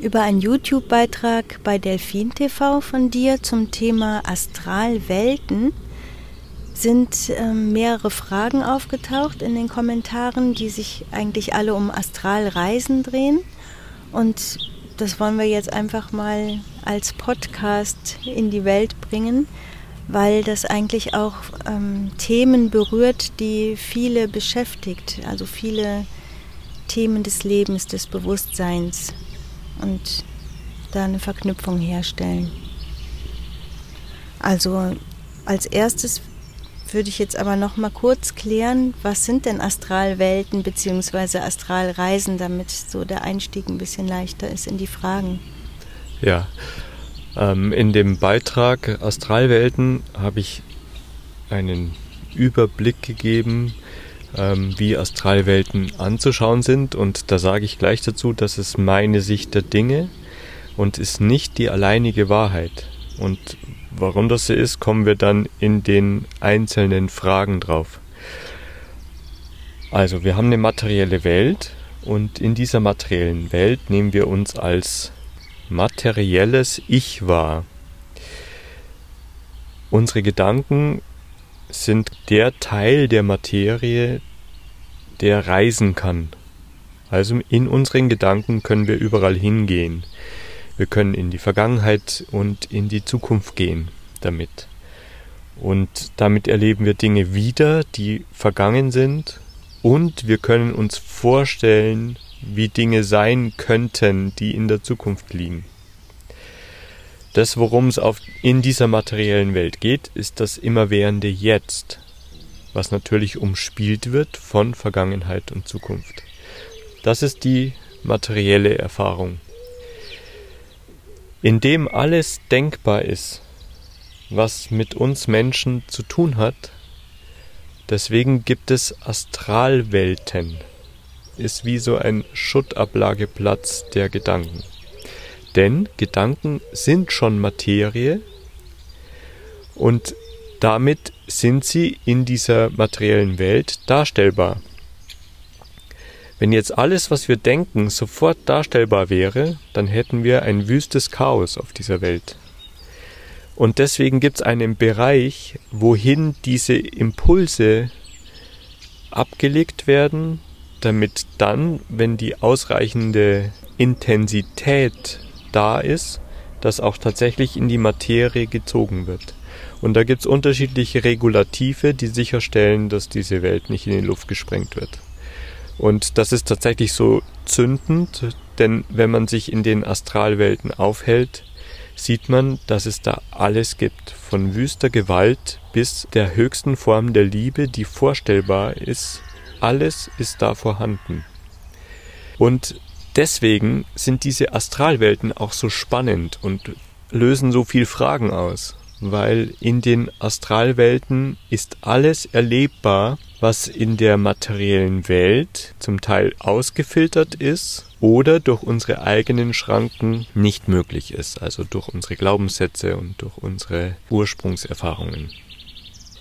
über einen YouTube-Beitrag bei Delfin TV von dir zum Thema Astralwelten sind äh, mehrere Fragen aufgetaucht in den Kommentaren, die sich eigentlich alle um Astralreisen drehen. Und das wollen wir jetzt einfach mal als Podcast in die Welt bringen, weil das eigentlich auch ähm, Themen berührt, die viele beschäftigt, also viele Themen des Lebens, des Bewusstseins und da eine Verknüpfung herstellen. Also als erstes würde ich jetzt aber noch mal kurz klären, was sind denn Astralwelten bzw. Astralreisen, damit so der Einstieg ein bisschen leichter ist in die Fragen. Ja, ähm, in dem Beitrag Astralwelten habe ich einen Überblick gegeben, ähm, wie Astralwelten anzuschauen sind und da sage ich gleich dazu, das ist meine Sicht der Dinge und ist nicht die alleinige Wahrheit. Und warum das so ist, kommen wir dann in den einzelnen Fragen drauf. Also, wir haben eine materielle Welt und in dieser materiellen Welt nehmen wir uns als materielles Ich wahr. Unsere Gedanken sind der Teil der Materie, der reisen kann. Also in unseren Gedanken können wir überall hingehen. Wir können in die Vergangenheit und in die Zukunft gehen damit. Und damit erleben wir Dinge wieder, die vergangen sind. Und wir können uns vorstellen, wie Dinge sein könnten, die in der Zukunft liegen. Das, worum es in dieser materiellen Welt geht, ist das immerwährende Jetzt, was natürlich umspielt wird von Vergangenheit und Zukunft. Das ist die materielle Erfahrung. In dem alles denkbar ist, was mit uns Menschen zu tun hat, deswegen gibt es Astralwelten, ist wie so ein Schuttablageplatz der Gedanken. Denn Gedanken sind schon Materie und damit sind sie in dieser materiellen Welt darstellbar. Wenn jetzt alles, was wir denken, sofort darstellbar wäre, dann hätten wir ein wüstes Chaos auf dieser Welt. Und deswegen gibt es einen Bereich, wohin diese Impulse abgelegt werden, damit dann, wenn die ausreichende Intensität da ist, das auch tatsächlich in die Materie gezogen wird. Und da gibt es unterschiedliche Regulative, die sicherstellen, dass diese Welt nicht in die Luft gesprengt wird. Und das ist tatsächlich so zündend, denn wenn man sich in den Astralwelten aufhält, sieht man, dass es da alles gibt, von wüster Gewalt bis der höchsten Form der Liebe, die vorstellbar ist. Alles ist da vorhanden. Und deswegen sind diese Astralwelten auch so spannend und lösen so viel Fragen aus, weil in den Astralwelten ist alles erlebbar, was in der materiellen Welt zum Teil ausgefiltert ist oder durch unsere eigenen Schranken nicht möglich ist, also durch unsere Glaubenssätze und durch unsere Ursprungserfahrungen.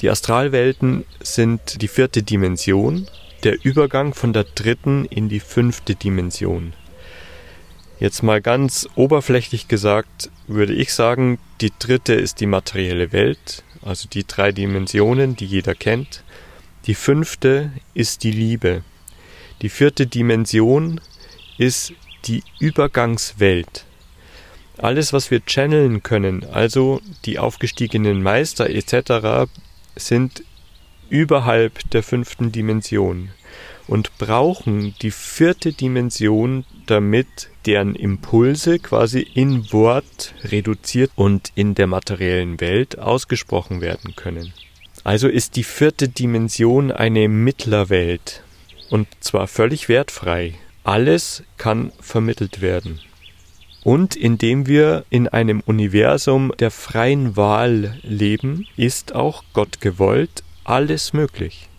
Die Astralwelten sind die vierte Dimension, der Übergang von der dritten in die fünfte Dimension. Jetzt mal ganz oberflächlich gesagt, würde ich sagen, die dritte ist die materielle Welt, also die drei Dimensionen, die jeder kennt. Die fünfte ist die Liebe. Die vierte Dimension ist die Übergangswelt. Alles, was wir channeln können, also die aufgestiegenen Meister etc., sind überhalb der fünften Dimension und brauchen die vierte Dimension, damit deren Impulse quasi in Wort reduziert und in der materiellen Welt ausgesprochen werden können. Also ist die vierte Dimension eine Mittlerwelt und zwar völlig wertfrei. Alles kann vermittelt werden. Und indem wir in einem Universum der freien Wahl leben, ist auch Gott gewollt alles möglich.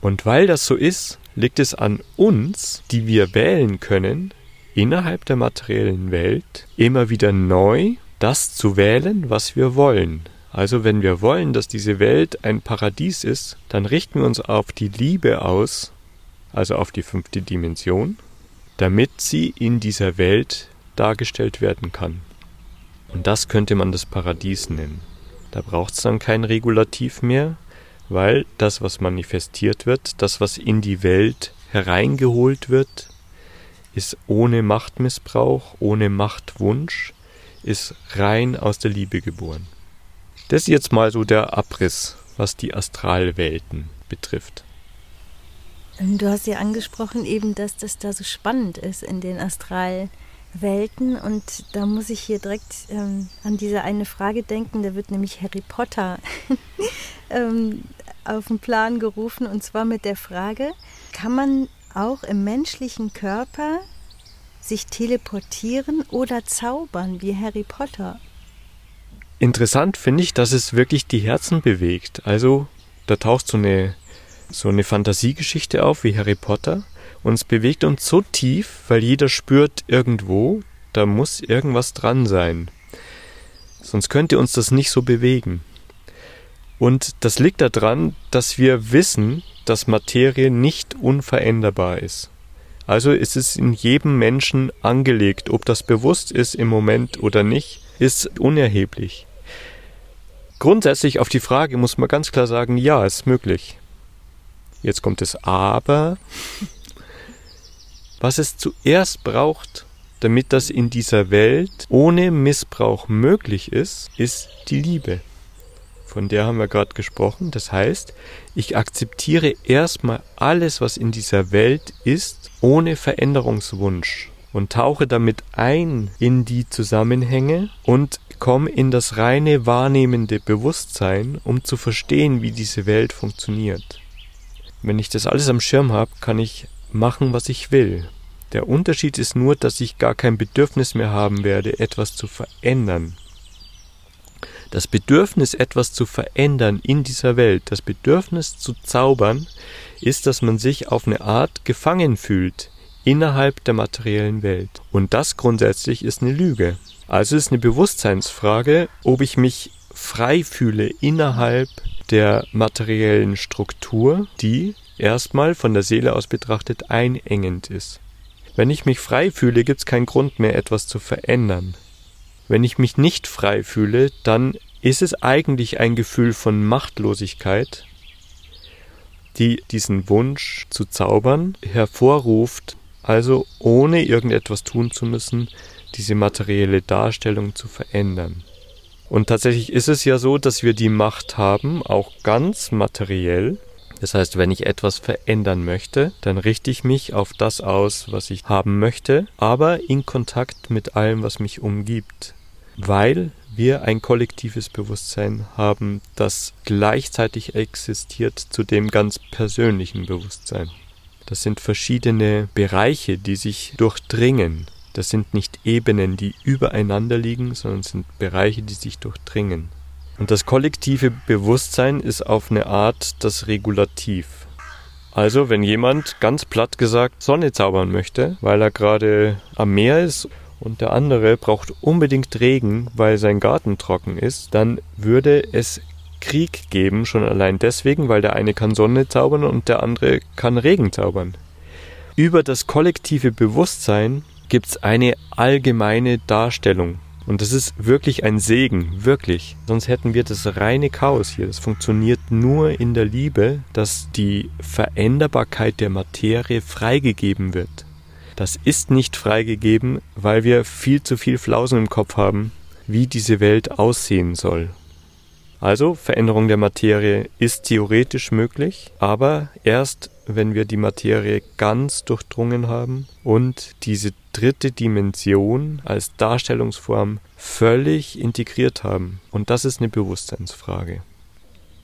Und weil das so ist, liegt es an uns, die wir wählen können, innerhalb der materiellen Welt immer wieder neu das zu wählen, was wir wollen. Also wenn wir wollen, dass diese Welt ein Paradies ist, dann richten wir uns auf die Liebe aus, also auf die fünfte Dimension, damit sie in dieser Welt dargestellt werden kann. Und das könnte man das Paradies nennen. Da braucht es dann kein Regulativ mehr, weil das, was manifestiert wird, das, was in die Welt hereingeholt wird, ist ohne Machtmissbrauch, ohne Machtwunsch, ist rein aus der Liebe geboren. Das ist jetzt mal so der Abriss, was die Astralwelten betrifft. Du hast ja angesprochen eben, dass das da so spannend ist in den Astralwelten und da muss ich hier direkt ähm, an diese eine Frage denken, da wird nämlich Harry Potter ähm, auf den Plan gerufen und zwar mit der Frage, kann man auch im menschlichen Körper sich teleportieren oder zaubern wie Harry Potter? Interessant finde ich, dass es wirklich die Herzen bewegt. Also da taucht so eine so eine Fantasiegeschichte auf wie Harry Potter und es bewegt uns so tief, weil jeder spürt irgendwo, da muss irgendwas dran sein. Sonst könnte uns das nicht so bewegen. Und das liegt daran, dass wir wissen, dass Materie nicht unveränderbar ist. Also ist es in jedem Menschen angelegt, ob das bewusst ist im Moment oder nicht, ist unerheblich. Grundsätzlich auf die Frage muss man ganz klar sagen, ja, ist möglich. Jetzt kommt das Aber. Was es zuerst braucht, damit das in dieser Welt ohne Missbrauch möglich ist, ist die Liebe. Von der haben wir gerade gesprochen. Das heißt, ich akzeptiere erstmal alles, was in dieser Welt ist, ohne Veränderungswunsch und tauche damit ein in die Zusammenhänge und komme in das reine wahrnehmende Bewusstsein, um zu verstehen, wie diese Welt funktioniert. Wenn ich das alles am Schirm habe, kann ich machen, was ich will. Der Unterschied ist nur, dass ich gar kein Bedürfnis mehr haben werde, etwas zu verändern. Das Bedürfnis, etwas zu verändern in dieser Welt, das Bedürfnis zu zaubern, ist, dass man sich auf eine Art gefangen fühlt innerhalb der materiellen Welt. Und das grundsätzlich ist eine Lüge. Also ist eine Bewusstseinsfrage, ob ich mich frei fühle innerhalb der materiellen Struktur, die erstmal von der Seele aus betrachtet einengend ist. Wenn ich mich frei fühle, gibt es keinen Grund mehr, etwas zu verändern. Wenn ich mich nicht frei fühle, dann ist es eigentlich ein Gefühl von Machtlosigkeit, die diesen Wunsch zu zaubern hervorruft, also ohne irgendetwas tun zu müssen, diese materielle Darstellung zu verändern. Und tatsächlich ist es ja so, dass wir die Macht haben, auch ganz materiell. Das heißt, wenn ich etwas verändern möchte, dann richte ich mich auf das aus, was ich haben möchte, aber in Kontakt mit allem, was mich umgibt. Weil wir ein kollektives Bewusstsein haben, das gleichzeitig existiert zu dem ganz persönlichen Bewusstsein. Das sind verschiedene Bereiche, die sich durchdringen. Das sind nicht Ebenen, die übereinander liegen, sondern sind Bereiche, die sich durchdringen. Und das kollektive Bewusstsein ist auf eine Art das Regulativ. Also wenn jemand ganz platt gesagt Sonne zaubern möchte, weil er gerade am Meer ist und der andere braucht unbedingt Regen, weil sein Garten trocken ist, dann würde es Krieg geben, schon allein deswegen, weil der eine kann Sonne zaubern und der andere kann Regen zaubern. Über das kollektive Bewusstsein gibt es eine allgemeine Darstellung. Und das ist wirklich ein Segen, wirklich. Sonst hätten wir das reine Chaos hier. Das funktioniert nur in der Liebe, dass die Veränderbarkeit der Materie freigegeben wird. Das ist nicht freigegeben, weil wir viel zu viel Flausen im Kopf haben, wie diese Welt aussehen soll. Also Veränderung der Materie ist theoretisch möglich, aber erst wenn wir die Materie ganz durchdrungen haben und diese dritte Dimension als Darstellungsform völlig integriert haben. Und das ist eine Bewusstseinsfrage.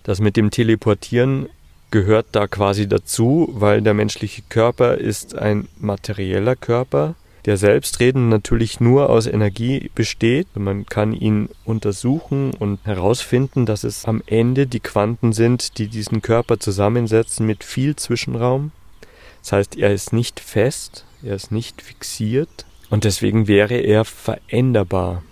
Das mit dem Teleportieren gehört da quasi dazu, weil der menschliche Körper ist ein materieller Körper, der selbstredend natürlich nur aus Energie besteht. Man kann ihn untersuchen und herausfinden, dass es am Ende die Quanten sind, die diesen Körper zusammensetzen mit viel Zwischenraum. Das heißt, er ist nicht fest, er ist nicht fixiert und deswegen wäre er veränderbar.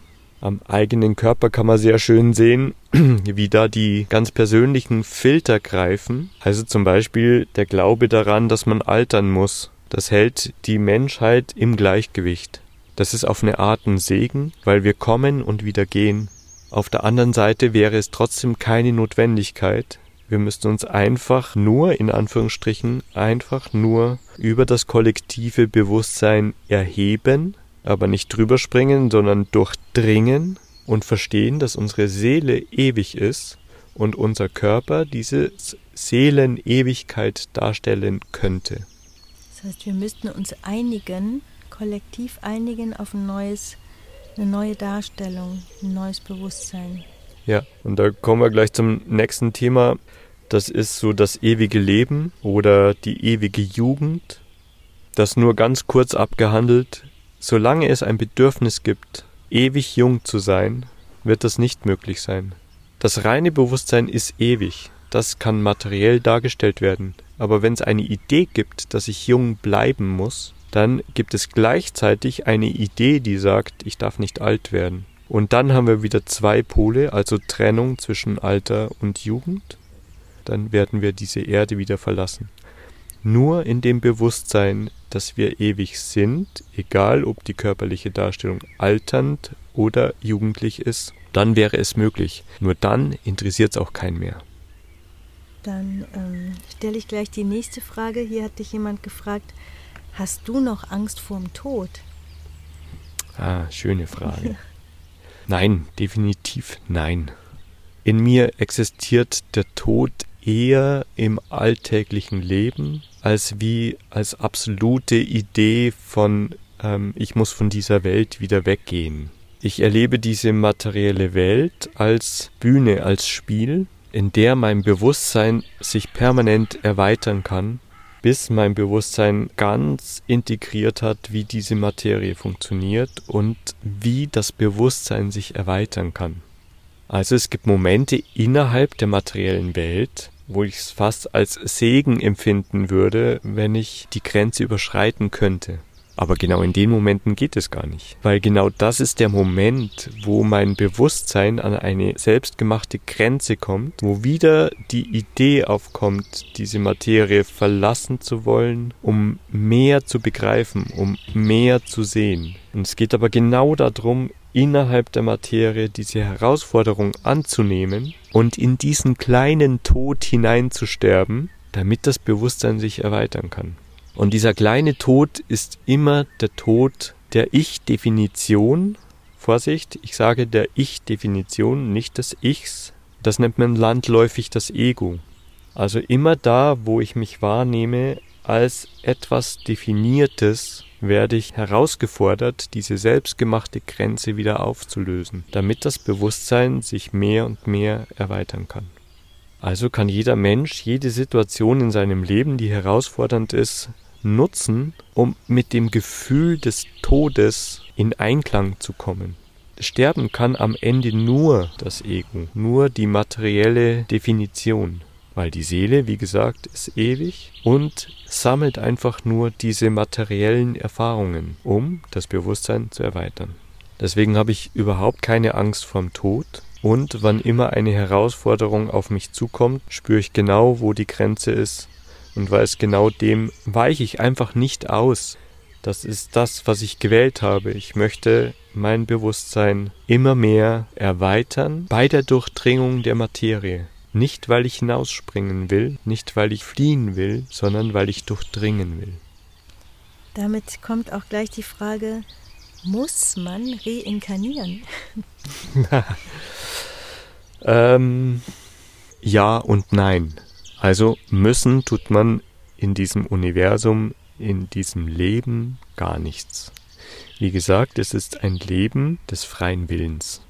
Am eigenen Körper kann man sehr schön sehen, wie da die ganz persönlichen Filter greifen. Also zum Beispiel der Glaube daran, dass man altern muss das hält die Menschheit im Gleichgewicht. Das ist auf eine Art ein Segen, weil wir kommen und wieder gehen. Auf der anderen Seite wäre es trotzdem keine Notwendigkeit. Wir müssten uns einfach nur, in Anführungsstrichen, einfach nur über das kollektive Bewusstsein erheben, aber nicht drüber springen, sondern durchdringen und verstehen, dass unsere Seele ewig ist und unser Körper diese Seelenewigkeit darstellen könnte. Das heißt, wir müssten uns einigen, kollektiv einigen auf ein neues, eine neue Darstellung, ein neues Bewusstsein. Ja, und da kommen wir gleich zum nächsten Thema. Das ist so das ewige Leben oder die ewige Jugend. Das nur ganz kurz abgehandelt. Solange es ein Bedürfnis gibt, ewig jung zu sein, wird das nicht möglich sein. Das reine Bewusstsein ist ewig, das kann materiell dargestellt werden, aber wenn es eine Idee gibt, dass ich jung bleiben muss, dann gibt es gleichzeitig eine Idee, die sagt, ich darf nicht alt werden. Und dann haben wir wieder zwei Pole, also Trennung zwischen Alter und Jugend. Dann werden wir diese Erde wieder verlassen. Nur in dem Bewusstsein, dass wir ewig sind, egal ob die körperliche Darstellung alternd oder jugendlich ist, dann wäre es möglich. Nur dann interessiert es auch keinen mehr. Dann ähm, stelle ich gleich die nächste Frage. Hier hat dich jemand gefragt, hast du noch Angst vorm Tod? Ah, schöne Frage. nein, definitiv nein. In mir existiert der Tod eher im alltäglichen Leben als wie als absolute Idee von ähm, ich muss von dieser Welt wieder weggehen. Ich erlebe diese materielle Welt als Bühne, als Spiel, in der mein Bewusstsein sich permanent erweitern kann, bis mein Bewusstsein ganz integriert hat, wie diese Materie funktioniert und wie das Bewusstsein sich erweitern kann. Also es gibt Momente innerhalb der materiellen Welt, wo ich es fast als Segen empfinden würde, wenn ich die Grenze überschreiten könnte. Aber genau in den Momenten geht es gar nicht. Weil genau das ist der Moment, wo mein Bewusstsein an eine selbstgemachte Grenze kommt, wo wieder die Idee aufkommt, diese Materie verlassen zu wollen, um mehr zu begreifen, um mehr zu sehen. Und es geht aber genau darum, innerhalb der Materie diese Herausforderung anzunehmen und in diesen kleinen Tod hineinzusterben, damit das Bewusstsein sich erweitern kann. Und dieser kleine Tod ist immer der Tod der Ich-Definition. Vorsicht, ich sage der Ich-Definition, nicht des Ichs. Das nennt man landläufig das Ego. Also immer da, wo ich mich wahrnehme als etwas Definiertes, werde ich herausgefordert, diese selbstgemachte Grenze wieder aufzulösen, damit das Bewusstsein sich mehr und mehr erweitern kann. Also kann jeder Mensch jede Situation in seinem Leben, die herausfordernd ist, nutzen, um mit dem Gefühl des Todes in Einklang zu kommen. Sterben kann am Ende nur das Ego, nur die materielle Definition, weil die Seele, wie gesagt, ist ewig und sammelt einfach nur diese materiellen Erfahrungen, um das Bewusstsein zu erweitern. Deswegen habe ich überhaupt keine Angst vorm Tod und wann immer eine Herausforderung auf mich zukommt, spüre ich genau, wo die Grenze ist und weiß genau dem weiche ich einfach nicht aus. Das ist das, was ich gewählt habe. Ich möchte mein Bewusstsein immer mehr erweitern bei der Durchdringung der Materie. Nicht, weil ich hinausspringen will, nicht, weil ich fliehen will, sondern weil ich durchdringen will. Damit kommt auch gleich die Frage, muss man reinkarnieren? ähm, ja und nein. Also müssen tut man in diesem Universum, in diesem Leben gar nichts. Wie gesagt, es ist ein Leben des freien Willens.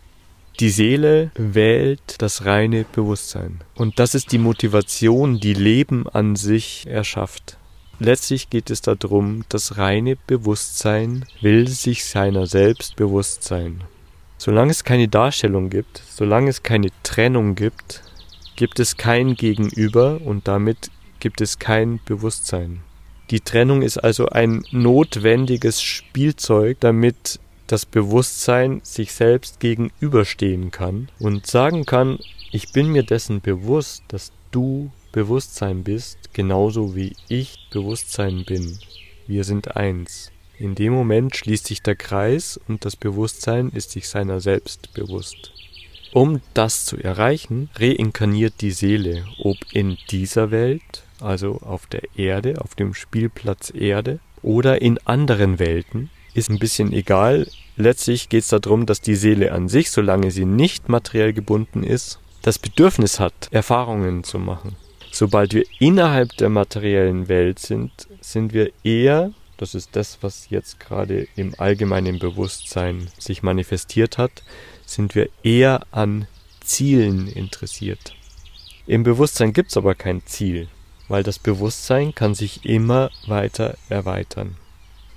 Die Seele wählt das reine Bewusstsein. Und das ist die Motivation, die Leben an sich erschafft. Letztlich geht es darum, das reine Bewusstsein will sich seiner selbst bewusst sein. Solange es keine Darstellung gibt, solange es keine Trennung gibt, gibt es kein Gegenüber und damit gibt es kein Bewusstsein. Die Trennung ist also ein notwendiges Spielzeug, damit das Bewusstsein sich selbst gegenüberstehen kann und sagen kann, ich bin mir dessen bewusst, dass du Bewusstsein bist, genauso wie ich Bewusstsein bin. Wir sind eins. In dem Moment schließt sich der Kreis und das Bewusstsein ist sich seiner selbst bewusst. Um das zu erreichen, reinkarniert die Seele, ob in dieser Welt, also auf der Erde, auf dem Spielplatz Erde, oder in anderen Welten, ist ein bisschen egal. Letztlich geht es darum, dass die Seele an sich, solange sie nicht materiell gebunden ist, das Bedürfnis hat, Erfahrungen zu machen. Sobald wir innerhalb der materiellen Welt sind, sind wir eher, das ist das, was jetzt gerade im allgemeinen Bewusstsein sich manifestiert hat, sind wir eher an Zielen interessiert. Im Bewusstsein gibt es aber kein Ziel, weil das Bewusstsein kann sich immer weiter erweitern.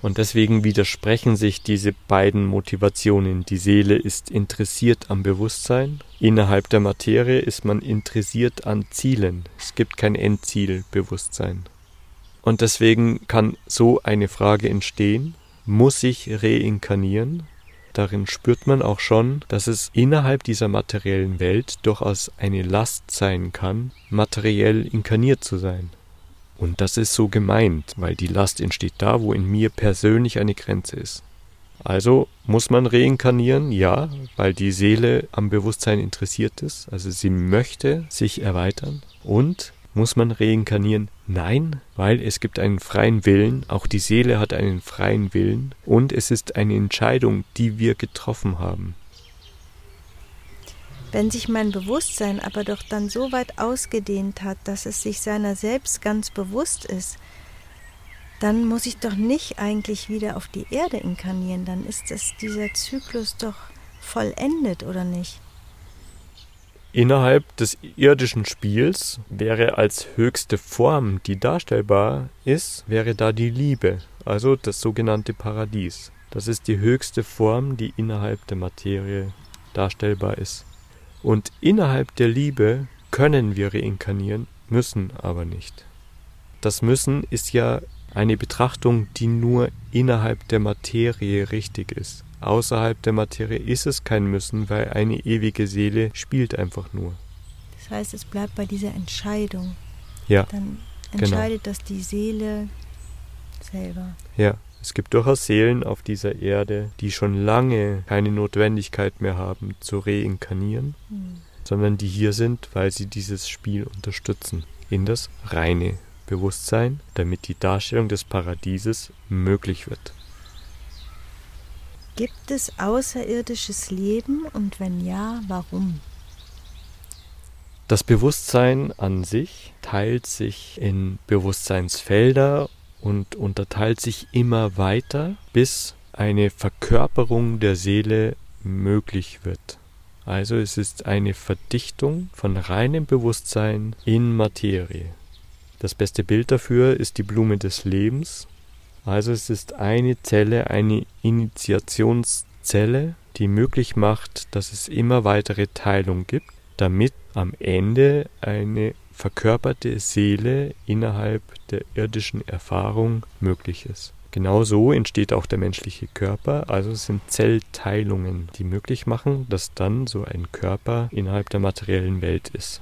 Und deswegen widersprechen sich diese beiden Motivationen. Die Seele ist interessiert am Bewusstsein, innerhalb der Materie ist man interessiert an Zielen. Es gibt kein Endziel Bewusstsein. Und deswegen kann so eine Frage entstehen, muss ich reinkarnieren? Darin spürt man auch schon, dass es innerhalb dieser materiellen Welt durchaus eine Last sein kann, materiell inkarniert zu sein. Und das ist so gemeint, weil die Last entsteht da, wo in mir persönlich eine Grenze ist. Also muss man reinkarnieren, ja, weil die Seele am Bewusstsein interessiert ist, also sie möchte sich erweitern. Und muss man reinkarnieren? Nein, weil es gibt einen freien Willen, auch die Seele hat einen freien Willen und es ist eine Entscheidung, die wir getroffen haben. Wenn sich mein Bewusstsein aber doch dann so weit ausgedehnt hat, dass es sich seiner selbst ganz bewusst ist, dann muss ich doch nicht eigentlich wieder auf die Erde inkarnieren, dann ist es dieser Zyklus doch vollendet, oder nicht? Innerhalb des irdischen Spiels wäre als höchste Form, die darstellbar ist, wäre da die Liebe, also das sogenannte Paradies. Das ist die höchste Form, die innerhalb der Materie darstellbar ist. Und innerhalb der Liebe können wir reinkarnieren, müssen aber nicht. Das Müssen ist ja eine Betrachtung, die nur innerhalb der Materie richtig ist. Außerhalb der Materie ist es kein Müssen, weil eine ewige Seele spielt einfach nur. Das heißt, es bleibt bei dieser Entscheidung. Ja. Dann genau. entscheidet genau. das die Seele selber. Ja. Es gibt durchaus Seelen auf dieser Erde, die schon lange keine Notwendigkeit mehr haben zu reinkarnieren, mhm. sondern die hier sind, weil sie dieses Spiel unterstützen in das reine Bewusstsein, damit die Darstellung des Paradieses möglich wird. Gibt es außerirdisches Leben und wenn ja, warum? Das Bewusstsein an sich teilt sich in Bewusstseinsfelder und unterteilt sich immer weiter, bis eine Verkörperung der Seele möglich wird. Also es ist eine Verdichtung von reinem Bewusstsein in Materie. Das beste Bild dafür ist die Blume des Lebens, also es ist eine Zelle, eine Initiationszelle, die möglich macht, dass es immer weitere Teilung gibt, damit am Ende eine verkörperte Seele innerhalb der irdischen Erfahrung möglich ist. Genau so entsteht auch der menschliche Körper, also es sind Zellteilungen, die möglich machen, dass dann so ein Körper innerhalb der materiellen Welt ist.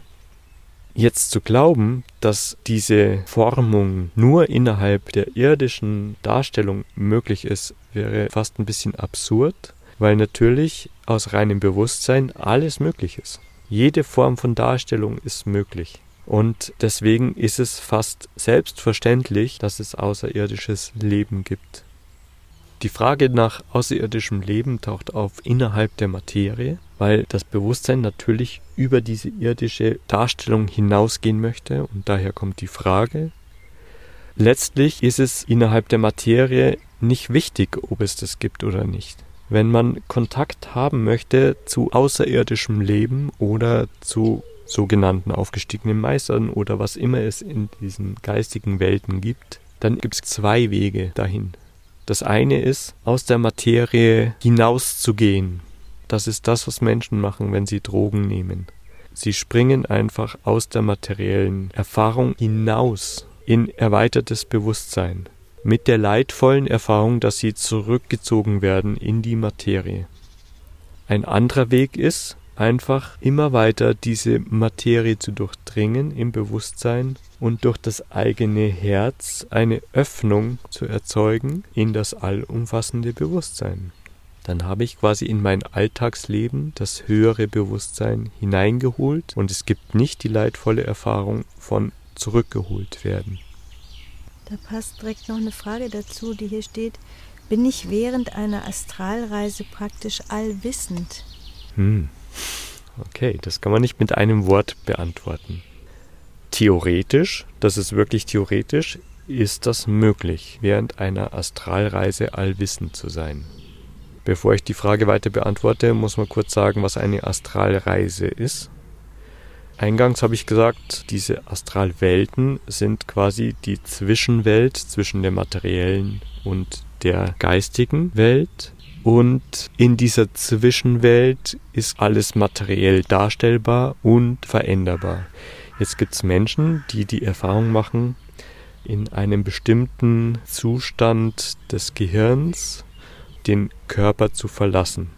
Jetzt zu glauben, dass diese Formung nur innerhalb der irdischen Darstellung möglich ist, wäre fast ein bisschen absurd, weil natürlich aus reinem Bewusstsein alles möglich ist. Jede Form von Darstellung ist möglich. Und deswegen ist es fast selbstverständlich, dass es außerirdisches Leben gibt. Die Frage nach außerirdischem Leben taucht auf innerhalb der Materie, weil das Bewusstsein natürlich über diese irdische Darstellung hinausgehen möchte und daher kommt die Frage. Letztlich ist es innerhalb der Materie nicht wichtig, ob es das gibt oder nicht. Wenn man Kontakt haben möchte zu außerirdischem Leben oder zu sogenannten aufgestiegenen Meistern oder was immer es in diesen geistigen Welten gibt, dann gibt es zwei Wege dahin. Das eine ist, aus der Materie hinauszugehen. Das ist das, was Menschen machen, wenn sie Drogen nehmen. Sie springen einfach aus der materiellen Erfahrung hinaus in erweitertes Bewusstsein, mit der leidvollen Erfahrung, dass sie zurückgezogen werden in die Materie. Ein anderer Weg ist, einfach immer weiter diese Materie zu durchdringen im Bewusstsein und durch das eigene Herz eine Öffnung zu erzeugen in das allumfassende Bewusstsein. Dann habe ich quasi in mein Alltagsleben das höhere Bewusstsein hineingeholt und es gibt nicht die leidvolle Erfahrung von zurückgeholt werden. Da passt direkt noch eine Frage dazu, die hier steht. Bin ich während einer Astralreise praktisch allwissend? Hm. Okay, das kann man nicht mit einem Wort beantworten. Theoretisch, das ist wirklich theoretisch, ist das möglich, während einer Astralreise allwissend zu sein. Bevor ich die Frage weiter beantworte, muss man kurz sagen, was eine Astralreise ist. Eingangs habe ich gesagt, diese Astralwelten sind quasi die Zwischenwelt zwischen der materiellen und der geistigen Welt. Und in dieser Zwischenwelt ist alles materiell darstellbar und veränderbar. Jetzt gibt es Menschen, die die Erfahrung machen, in einem bestimmten Zustand des Gehirns den Körper zu verlassen.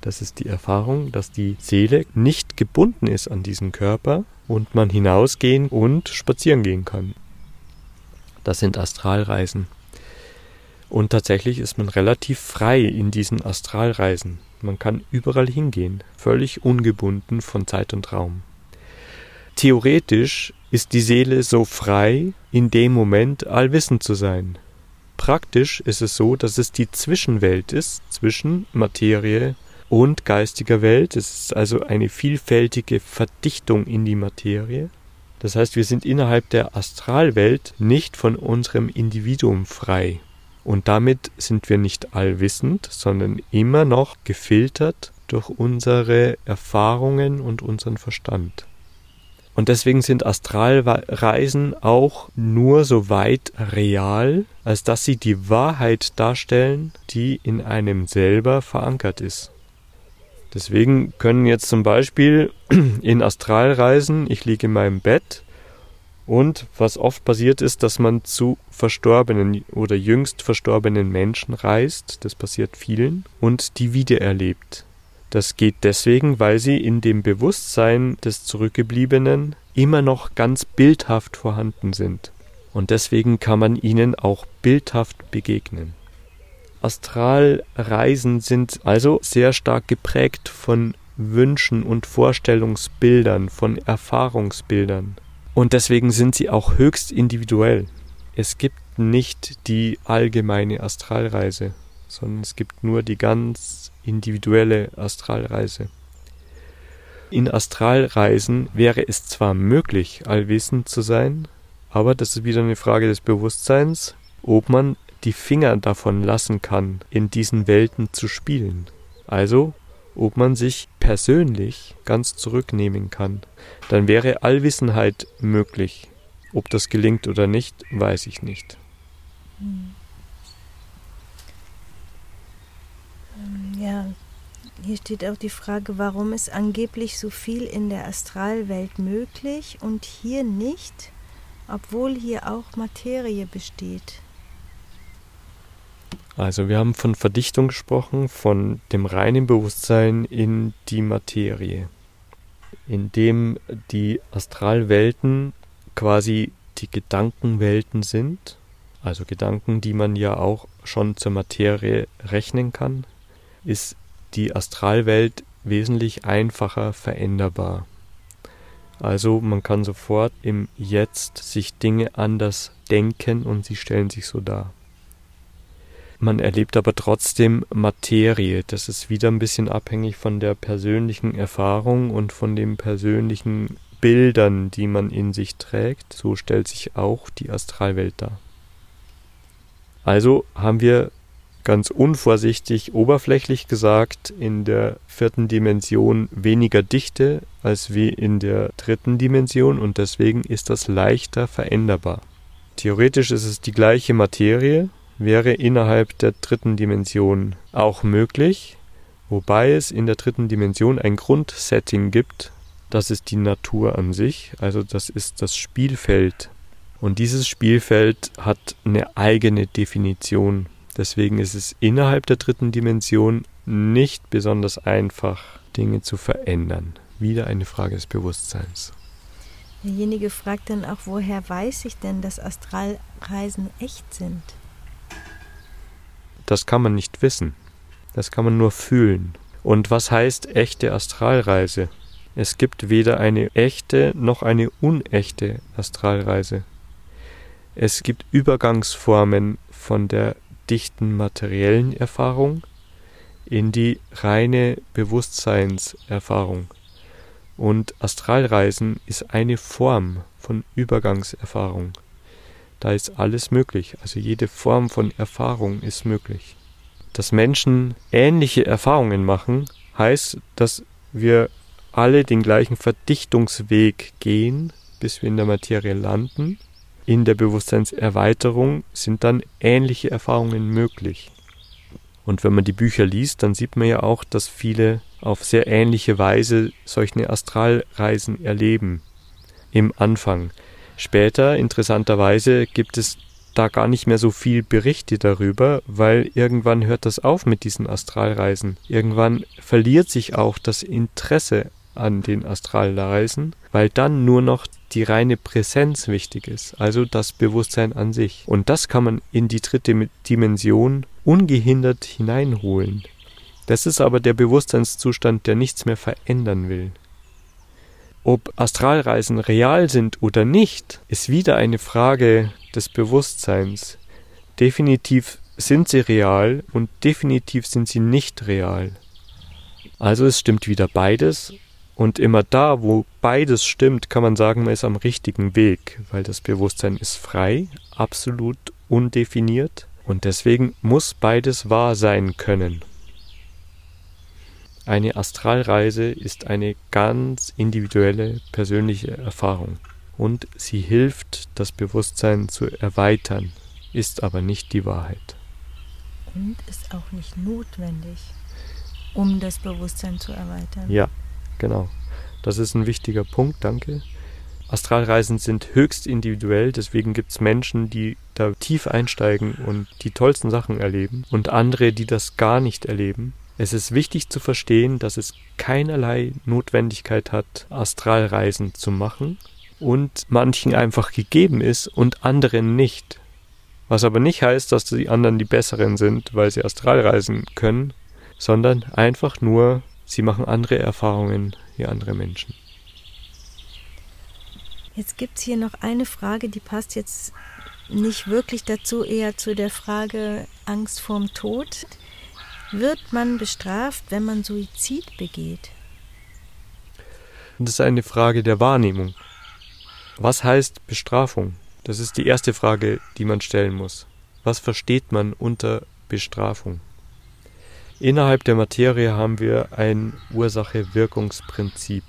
Das ist die Erfahrung, dass die Seele nicht gebunden ist an diesen Körper und man hinausgehen und spazieren gehen kann. Das sind Astralreisen. Und tatsächlich ist man relativ frei in diesen Astralreisen. Man kann überall hingehen, völlig ungebunden von Zeit und Raum. Theoretisch ist die Seele so frei, in dem Moment allwissend zu sein. Praktisch ist es so, dass es die Zwischenwelt ist zwischen Materie und geistiger Welt. Es ist also eine vielfältige Verdichtung in die Materie. Das heißt, wir sind innerhalb der Astralwelt nicht von unserem Individuum frei. Und damit sind wir nicht allwissend, sondern immer noch gefiltert durch unsere Erfahrungen und unseren Verstand. Und deswegen sind Astralreisen auch nur so weit real, als dass sie die Wahrheit darstellen, die in einem selber verankert ist. Deswegen können jetzt zum Beispiel in Astralreisen, ich liege in meinem Bett und was oft passiert ist, dass man zu verstorbenen oder jüngst verstorbenen Menschen reist, das passiert vielen, und die wiedererlebt. Das geht deswegen, weil sie in dem Bewusstsein des Zurückgebliebenen immer noch ganz bildhaft vorhanden sind. Und deswegen kann man ihnen auch bildhaft begegnen. Astralreisen sind also sehr stark geprägt von Wünschen und Vorstellungsbildern, von Erfahrungsbildern. Und deswegen sind sie auch höchst individuell. Es gibt nicht die allgemeine Astralreise, sondern es gibt nur die ganz individuelle Astralreise. In Astralreisen wäre es zwar möglich, allwissend zu sein, aber das ist wieder eine Frage des Bewusstseins, ob man die Finger davon lassen kann, in diesen Welten zu spielen. Also, ob man sich persönlich ganz zurücknehmen kann. Dann wäre Allwissenheit möglich. Ob das gelingt oder nicht, weiß ich nicht. Ja, hier steht auch die Frage, warum ist angeblich so viel in der Astralwelt möglich und hier nicht, obwohl hier auch Materie besteht. Also wir haben von Verdichtung gesprochen, von dem reinen Bewusstsein in die Materie, in dem die Astralwelten quasi die Gedankenwelten sind, also Gedanken, die man ja auch schon zur Materie rechnen kann, ist die Astralwelt wesentlich einfacher veränderbar. Also man kann sofort im Jetzt sich Dinge anders denken und sie stellen sich so dar. Man erlebt aber trotzdem Materie. Das ist wieder ein bisschen abhängig von der persönlichen Erfahrung und von den persönlichen Bildern, die man in sich trägt. So stellt sich auch die Astralwelt dar. Also haben wir ganz unvorsichtig oberflächlich gesagt in der vierten Dimension weniger Dichte als wie in der dritten Dimension und deswegen ist das leichter veränderbar. Theoretisch ist es die gleiche Materie, wäre innerhalb der dritten Dimension auch möglich, wobei es in der dritten Dimension ein Grundsetting gibt, das ist die Natur an sich, also das ist das Spielfeld. Und dieses Spielfeld hat eine eigene Definition. Deswegen ist es innerhalb der dritten Dimension nicht besonders einfach, Dinge zu verändern. Wieder eine Frage des Bewusstseins. Derjenige fragt dann auch, woher weiß ich denn, dass Astralreisen echt sind? Das kann man nicht wissen. Das kann man nur fühlen. Und was heißt echte Astralreise? Es gibt weder eine echte noch eine unechte Astralreise. Es gibt Übergangsformen von der dichten materiellen Erfahrung in die reine Bewusstseinserfahrung. Und Astralreisen ist eine Form von Übergangserfahrung. Da ist alles möglich, also jede Form von Erfahrung ist möglich. Dass Menschen ähnliche Erfahrungen machen, heißt, dass wir alle den gleichen Verdichtungsweg gehen, bis wir in der Materie landen. In der Bewusstseinserweiterung sind dann ähnliche Erfahrungen möglich. Und wenn man die Bücher liest, dann sieht man ja auch, dass viele auf sehr ähnliche Weise solche Astralreisen erleben. Im Anfang. Später, interessanterweise, gibt es da gar nicht mehr so viel Berichte darüber, weil irgendwann hört das auf mit diesen Astralreisen. Irgendwann verliert sich auch das Interesse an den Astralreisen, weil dann nur noch die reine Präsenz wichtig ist, also das Bewusstsein an sich. Und das kann man in die dritte Dimension ungehindert hineinholen. Das ist aber der Bewusstseinszustand, der nichts mehr verändern will. Ob Astralreisen real sind oder nicht, ist wieder eine Frage des Bewusstseins. Definitiv sind sie real und definitiv sind sie nicht real. Also es stimmt wieder beides und immer da, wo beides stimmt, kann man sagen, man ist am richtigen Weg, weil das Bewusstsein ist frei, absolut undefiniert und deswegen muss beides wahr sein können. Eine Astralreise ist eine ganz individuelle persönliche Erfahrung und sie hilft, das Bewusstsein zu erweitern, ist aber nicht die Wahrheit. Und ist auch nicht notwendig, um das Bewusstsein zu erweitern. Ja, Genau. Das ist ein wichtiger Punkt, danke. Astralreisen sind höchst individuell, deswegen gibt es Menschen, die da tief einsteigen und die tollsten Sachen erleben und andere, die das gar nicht erleben. Es ist wichtig zu verstehen, dass es keinerlei Notwendigkeit hat, Astralreisen zu machen und manchen einfach gegeben ist und anderen nicht. Was aber nicht heißt, dass die anderen die besseren sind, weil sie Astralreisen können, sondern einfach nur Sie machen andere Erfahrungen wie andere Menschen. Jetzt gibt es hier noch eine Frage, die passt jetzt nicht wirklich dazu, eher zu der Frage Angst vorm Tod. Wird man bestraft, wenn man Suizid begeht? Das ist eine Frage der Wahrnehmung. Was heißt Bestrafung? Das ist die erste Frage, die man stellen muss. Was versteht man unter Bestrafung? Innerhalb der Materie haben wir ein Ursache-Wirkungsprinzip.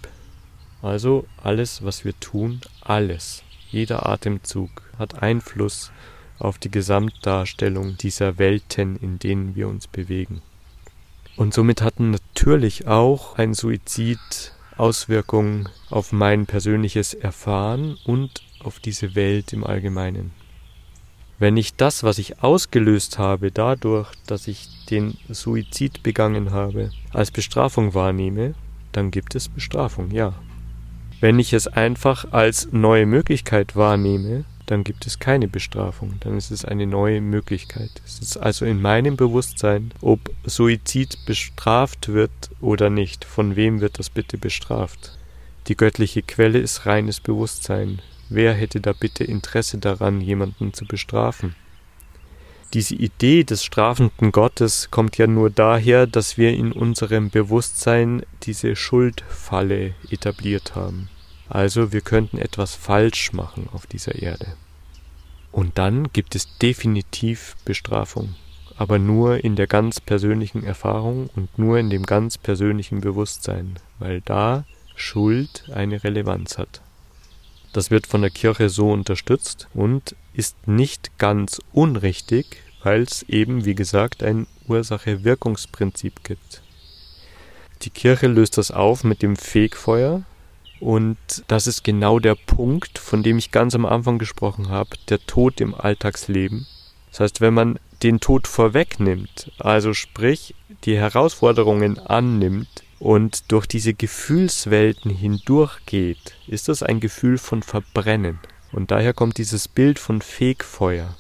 Also alles, was wir tun, alles, jeder Atemzug hat Einfluss auf die Gesamtdarstellung dieser Welten, in denen wir uns bewegen. Und somit hatten natürlich auch ein Suizid Auswirkungen auf mein persönliches Erfahren und auf diese Welt im Allgemeinen. Wenn ich das, was ich ausgelöst habe, dadurch, dass ich den Suizid begangen habe, als Bestrafung wahrnehme, dann gibt es Bestrafung, ja. Wenn ich es einfach als neue Möglichkeit wahrnehme, dann gibt es keine Bestrafung, dann ist es eine neue Möglichkeit. Es ist also in meinem Bewusstsein, ob Suizid bestraft wird oder nicht. Von wem wird das bitte bestraft? Die göttliche Quelle ist reines Bewusstsein. Wer hätte da bitte Interesse daran, jemanden zu bestrafen? Diese Idee des strafenden Gottes kommt ja nur daher, dass wir in unserem Bewusstsein diese Schuldfalle etabliert haben. Also wir könnten etwas falsch machen auf dieser Erde. Und dann gibt es definitiv Bestrafung, aber nur in der ganz persönlichen Erfahrung und nur in dem ganz persönlichen Bewusstsein, weil da Schuld eine Relevanz hat. Das wird von der Kirche so unterstützt und ist nicht ganz unrichtig, weil es eben, wie gesagt, ein Ursache-Wirkungsprinzip gibt. Die Kirche löst das auf mit dem Fegfeuer und das ist genau der Punkt, von dem ich ganz am Anfang gesprochen habe, der Tod im Alltagsleben. Das heißt, wenn man den Tod vorwegnimmt, also sprich die Herausforderungen annimmt, und durch diese Gefühlswelten hindurchgeht, ist das ein Gefühl von Verbrennen. Und daher kommt dieses Bild von Fegfeuer.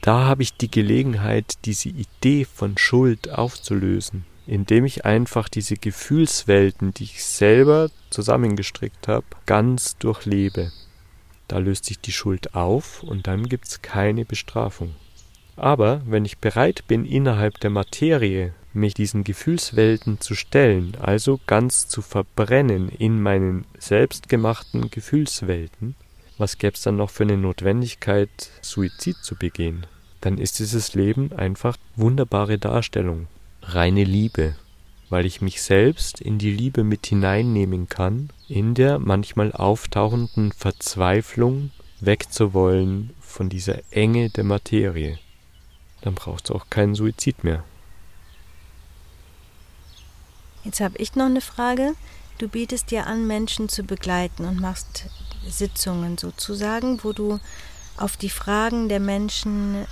Da habe ich die Gelegenheit, diese Idee von Schuld aufzulösen, indem ich einfach diese Gefühlswelten, die ich selber zusammengestrickt habe, ganz durchlebe. Da löst sich die Schuld auf und dann gibt's keine Bestrafung. Aber wenn ich bereit bin, innerhalb der Materie mich diesen Gefühlswelten zu stellen, also ganz zu verbrennen in meinen selbstgemachten Gefühlswelten, was gäbe es dann noch für eine Notwendigkeit, Suizid zu begehen? Dann ist dieses Leben einfach wunderbare Darstellung, reine Liebe, weil ich mich selbst in die Liebe mit hineinnehmen kann, in der manchmal auftauchenden Verzweiflung wegzuwollen von dieser Enge der Materie. Dann braucht es auch keinen Suizid mehr. Jetzt habe ich noch eine Frage. Du bietest dir an, Menschen zu begleiten und machst Sitzungen sozusagen, wo du auf die Fragen der Menschen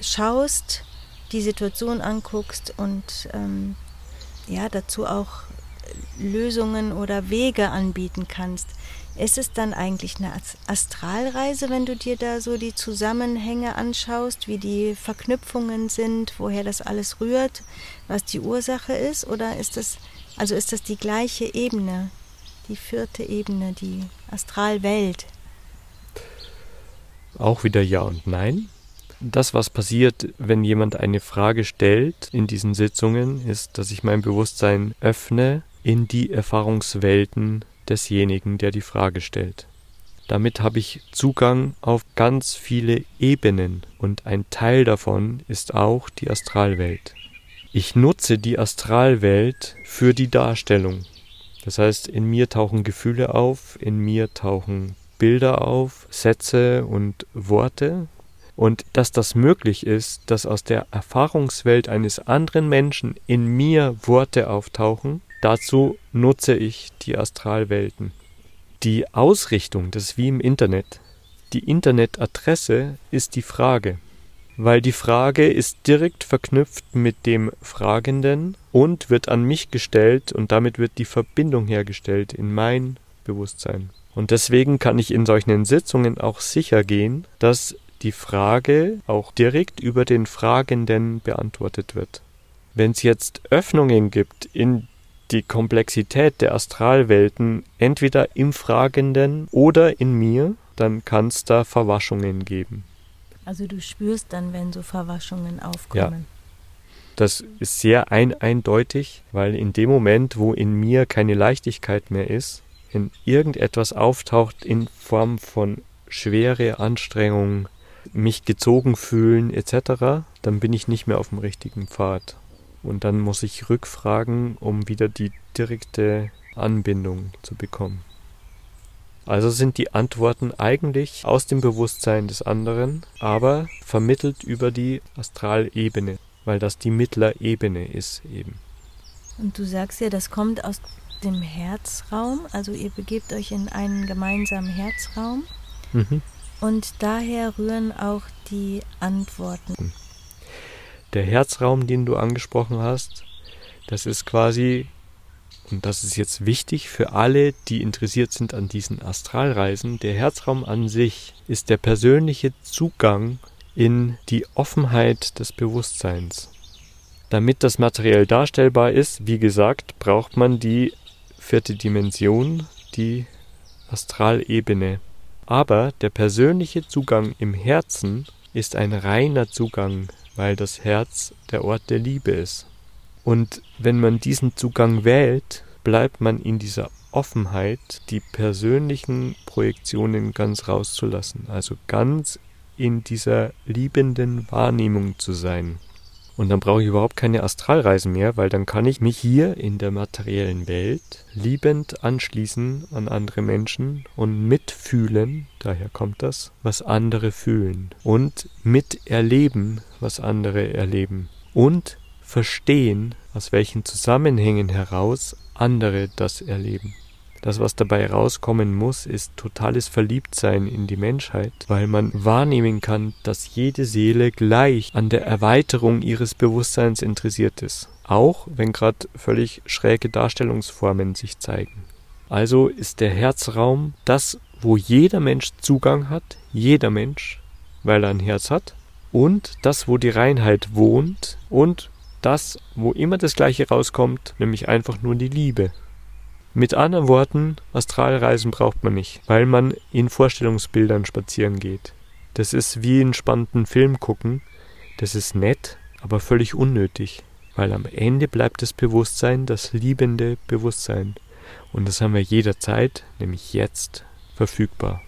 schaust, die Situation anguckst und ähm, ja, dazu auch Lösungen oder Wege anbieten kannst. Ist es dann eigentlich eine Astralreise, wenn du dir da so die Zusammenhänge anschaust, wie die Verknüpfungen sind, woher das alles rührt, was die Ursache ist? Oder ist das, also ist das die gleiche Ebene, die vierte Ebene, die Astralwelt? Auch wieder Ja und Nein. Das, was passiert, wenn jemand eine Frage stellt in diesen Sitzungen, ist, dass ich mein Bewusstsein öffne in die Erfahrungswelten desjenigen, der die Frage stellt. Damit habe ich Zugang auf ganz viele Ebenen und ein Teil davon ist auch die Astralwelt. Ich nutze die Astralwelt für die Darstellung. Das heißt, in mir tauchen Gefühle auf, in mir tauchen Bilder auf, Sätze und Worte. Und dass das möglich ist, dass aus der Erfahrungswelt eines anderen Menschen in mir Worte auftauchen, Dazu nutze ich die Astralwelten. Die Ausrichtung, das ist wie im Internet. Die Internetadresse ist die Frage, weil die Frage ist direkt verknüpft mit dem Fragenden und wird an mich gestellt und damit wird die Verbindung hergestellt in mein Bewusstsein. Und deswegen kann ich in solchen Sitzungen auch sicher gehen, dass die Frage auch direkt über den Fragenden beantwortet wird. Wenn es jetzt Öffnungen gibt in die Komplexität der Astralwelten entweder im Fragenden oder in mir, dann kann es da Verwaschungen geben. Also du spürst dann, wenn so Verwaschungen aufkommen. Ja. Das ist sehr ein eindeutig, weil in dem Moment, wo in mir keine Leichtigkeit mehr ist, wenn irgendetwas auftaucht in Form von schwere Anstrengung, mich gezogen fühlen etc., dann bin ich nicht mehr auf dem richtigen Pfad. Und dann muss ich rückfragen, um wieder die direkte Anbindung zu bekommen. Also sind die Antworten eigentlich aus dem Bewusstsein des anderen, aber vermittelt über die Astralebene, weil das die Mittlerebene ist eben. Und du sagst ja, das kommt aus dem Herzraum, also ihr begebt euch in einen gemeinsamen Herzraum mhm. und daher rühren auch die Antworten. Der Herzraum, den du angesprochen hast, das ist quasi, und das ist jetzt wichtig für alle, die interessiert sind an diesen Astralreisen, der Herzraum an sich ist der persönliche Zugang in die Offenheit des Bewusstseins. Damit das materiell darstellbar ist, wie gesagt, braucht man die vierte Dimension, die Astralebene. Aber der persönliche Zugang im Herzen ist ein reiner Zugang weil das Herz der Ort der Liebe ist. Und wenn man diesen Zugang wählt, bleibt man in dieser Offenheit, die persönlichen Projektionen ganz rauszulassen, also ganz in dieser liebenden Wahrnehmung zu sein. Und dann brauche ich überhaupt keine Astralreisen mehr, weil dann kann ich mich hier in der materiellen Welt liebend anschließen an andere Menschen und mitfühlen, daher kommt das, was andere fühlen. Und miterleben, was andere erleben. Und verstehen, aus welchen Zusammenhängen heraus andere das erleben. Das, was dabei rauskommen muss, ist totales Verliebtsein in die Menschheit, weil man wahrnehmen kann, dass jede Seele gleich an der Erweiterung ihres Bewusstseins interessiert ist. auch wenn gerade völlig schräge Darstellungsformen sich zeigen. Also ist der Herzraum das, wo jeder Mensch Zugang hat, jeder Mensch, weil er ein Herz hat, und das, wo die Reinheit wohnt und das, wo immer das Gleiche rauskommt, nämlich einfach nur die Liebe. Mit anderen Worten, Astralreisen braucht man nicht, weil man in Vorstellungsbildern spazieren geht. Das ist wie einen spannenden Film gucken, das ist nett, aber völlig unnötig, weil am Ende bleibt das Bewusstsein das liebende Bewusstsein. Und das haben wir jederzeit, nämlich jetzt, verfügbar.